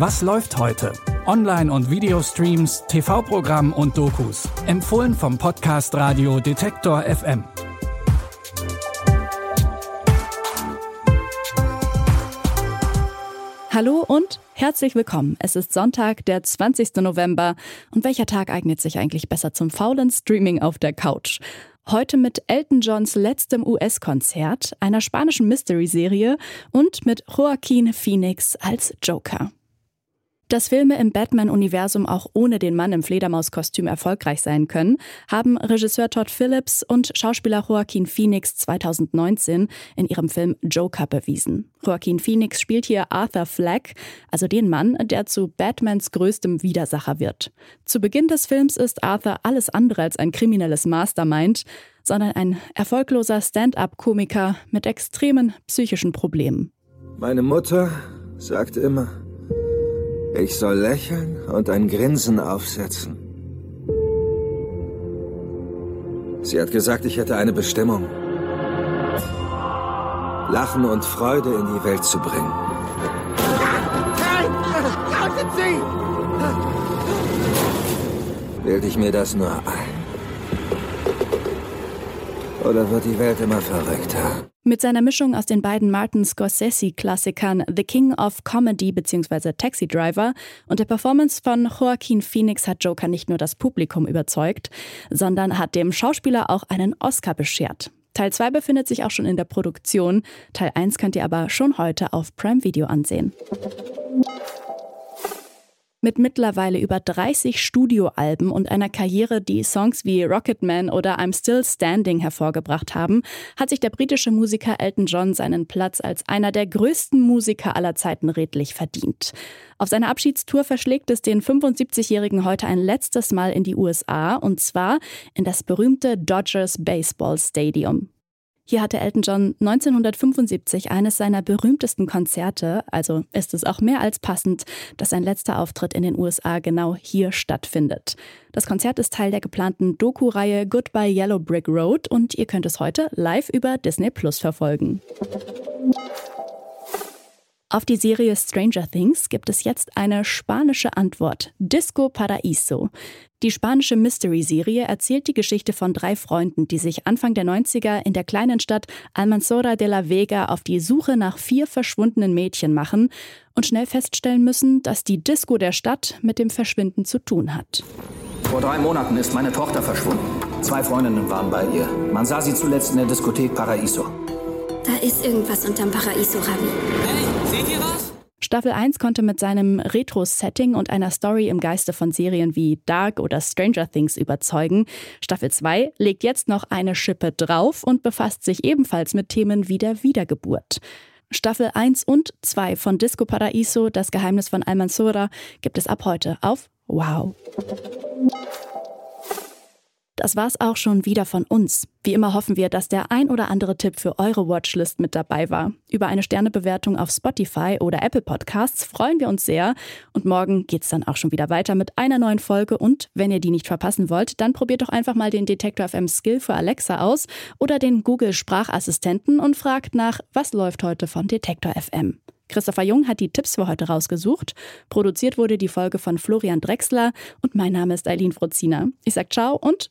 Was läuft heute? Online- und Videostreams, TV-Programm und Dokus. Empfohlen vom Podcast Radio Detektor FM. Hallo und herzlich willkommen. Es ist Sonntag, der 20. November. Und welcher Tag eignet sich eigentlich besser zum faulen Streaming auf der Couch? Heute mit Elton Johns letztem US-Konzert, einer spanischen Mystery-Serie und mit Joaquin Phoenix als Joker. Dass Filme im Batman-Universum auch ohne den Mann im Fledermauskostüm erfolgreich sein können, haben Regisseur Todd Phillips und Schauspieler Joaquin Phoenix 2019 in ihrem Film Joker bewiesen. Joaquin Phoenix spielt hier Arthur Fleck, also den Mann, der zu Batmans größtem Widersacher wird. Zu Beginn des Films ist Arthur alles andere als ein kriminelles Mastermind, sondern ein erfolgloser Stand-up-Komiker mit extremen psychischen Problemen. Meine Mutter sagt immer, ich soll lächeln und ein Grinsen aufsetzen. Sie hat gesagt, ich hätte eine Bestimmung. Lachen und Freude in die Welt zu bringen. Halten Sie! Bilde ich mir das nur ein? Oder wird die Welt immer verrückter? Mit seiner Mischung aus den beiden Martin Scorsese-Klassikern The King of Comedy bzw. Taxi Driver und der Performance von Joaquin Phoenix hat Joker nicht nur das Publikum überzeugt, sondern hat dem Schauspieler auch einen Oscar beschert. Teil 2 befindet sich auch schon in der Produktion. Teil 1 könnt ihr aber schon heute auf Prime Video ansehen. Mit mittlerweile über 30 Studioalben und einer Karriere, die Songs wie Rocketman oder I'm Still Standing hervorgebracht haben, hat sich der britische Musiker Elton John seinen Platz als einer der größten Musiker aller Zeiten redlich verdient. Auf seiner Abschiedstour verschlägt es den 75-Jährigen heute ein letztes Mal in die USA und zwar in das berühmte Dodgers Baseball Stadium. Hier hatte Elton John 1975 eines seiner berühmtesten Konzerte, also ist es auch mehr als passend, dass sein letzter Auftritt in den USA genau hier stattfindet. Das Konzert ist Teil der geplanten Doku-Reihe Goodbye Yellow Brick Road und ihr könnt es heute live über Disney Plus verfolgen. Auf die Serie Stranger Things gibt es jetzt eine spanische Antwort. Disco Paraíso. Die spanische Mystery-Serie erzählt die Geschichte von drei Freunden, die sich Anfang der 90er in der kleinen Stadt Almanzora de la Vega auf die Suche nach vier verschwundenen Mädchen machen und schnell feststellen müssen, dass die Disco der Stadt mit dem Verschwinden zu tun hat. Vor drei Monaten ist meine Tochter verschwunden. Zwei Freundinnen waren bei ihr. Man sah sie zuletzt in der Diskothek Paraíso. Da ist irgendwas unterm Paraiso, Ravi. Hey, seht ihr was? Staffel 1 konnte mit seinem Retro-Setting und einer Story im Geiste von Serien wie Dark oder Stranger Things überzeugen. Staffel 2 legt jetzt noch eine Schippe drauf und befasst sich ebenfalls mit Themen wie der Wiedergeburt. Staffel 1 und 2 von Disco Paraiso, das Geheimnis von Almansora, gibt es ab heute auf Wow. Das war's auch schon wieder von uns. Wie immer hoffen wir, dass der ein oder andere Tipp für eure Watchlist mit dabei war. Über eine Sternebewertung auf Spotify oder Apple Podcasts freuen wir uns sehr. Und morgen geht's dann auch schon wieder weiter mit einer neuen Folge. Und wenn ihr die nicht verpassen wollt, dann probiert doch einfach mal den Detektor FM Skill für Alexa aus oder den Google Sprachassistenten und fragt nach, was läuft heute von Detektor FM. Christopher Jung hat die Tipps für heute rausgesucht. Produziert wurde die Folge von Florian Drexler und mein Name ist Eileen Frozina. Ich sag ciao und